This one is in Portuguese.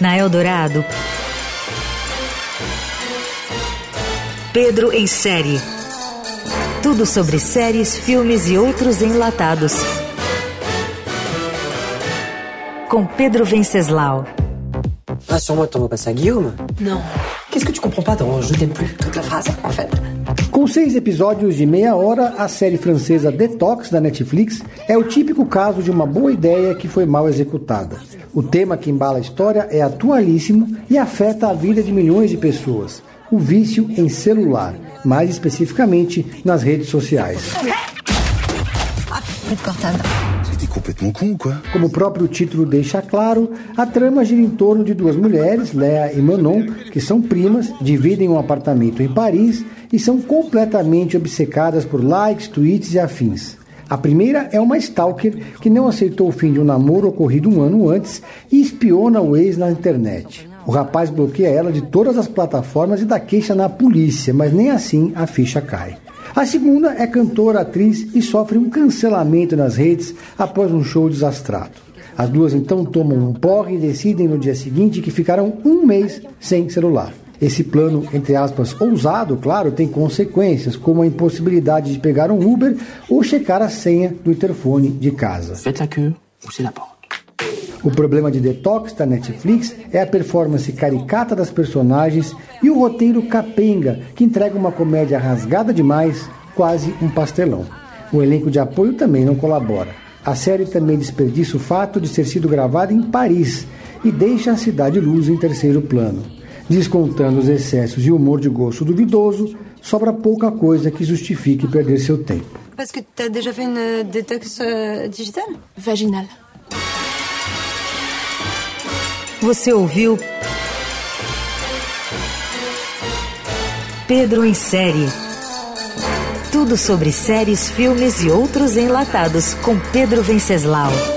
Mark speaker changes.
Speaker 1: Na Eldorado, Pedro em série. Tudo sobre séries, filmes e outros enlatados. Com Pedro Venceslau.
Speaker 2: Rassure-moi que t'envoies pas ça à Guillaume.
Speaker 3: Non.
Speaker 2: Qu'est-ce que tu comprends pas dans Je t'aime plus Toute la phrase, en fait.
Speaker 4: Com seis episódios de meia hora, a série francesa Detox da Netflix é o típico caso de uma boa ideia que foi mal executada. O tema que embala a história é atualíssimo e afeta a vida de milhões de pessoas: o vício em celular, mais especificamente nas redes sociais. Como o próprio título deixa claro, a trama gira em torno de duas mulheres, Léa e Manon, que são primas, dividem um apartamento em Paris e são completamente obcecadas por likes, tweets e afins. A primeira é uma stalker que não aceitou o fim de um namoro ocorrido um ano antes e espiona o ex na internet. O rapaz bloqueia ela de todas as plataformas e dá queixa na polícia, mas nem assim a ficha cai. A segunda é cantora, atriz e sofre um cancelamento nas redes após um show desastrado. As duas então tomam um porre e decidem no dia seguinte que ficarão um mês sem celular. Esse plano, entre aspas, ousado, claro, tem consequências, como a impossibilidade de pegar um Uber ou checar a senha do interfone de casa.
Speaker 2: Faites la queue, la porte.
Speaker 4: O problema de Detox da Netflix é a performance caricata das personagens e o roteiro capenga, que entrega uma comédia rasgada demais, quase um pastelão. O elenco de apoio também não colabora. A série também desperdiça o fato de ter sido gravada em Paris e deixa a cidade luz em terceiro plano. Descontando os excessos e o humor de gosto duvidoso, sobra pouca coisa que justifique perder seu tempo.
Speaker 3: Parce que t'as déjà fait une détox euh, digitale
Speaker 5: Vaginal.
Speaker 1: Você ouviu Pedro em série. Tudo sobre séries, filmes e outros enlatados com Pedro Venceslau.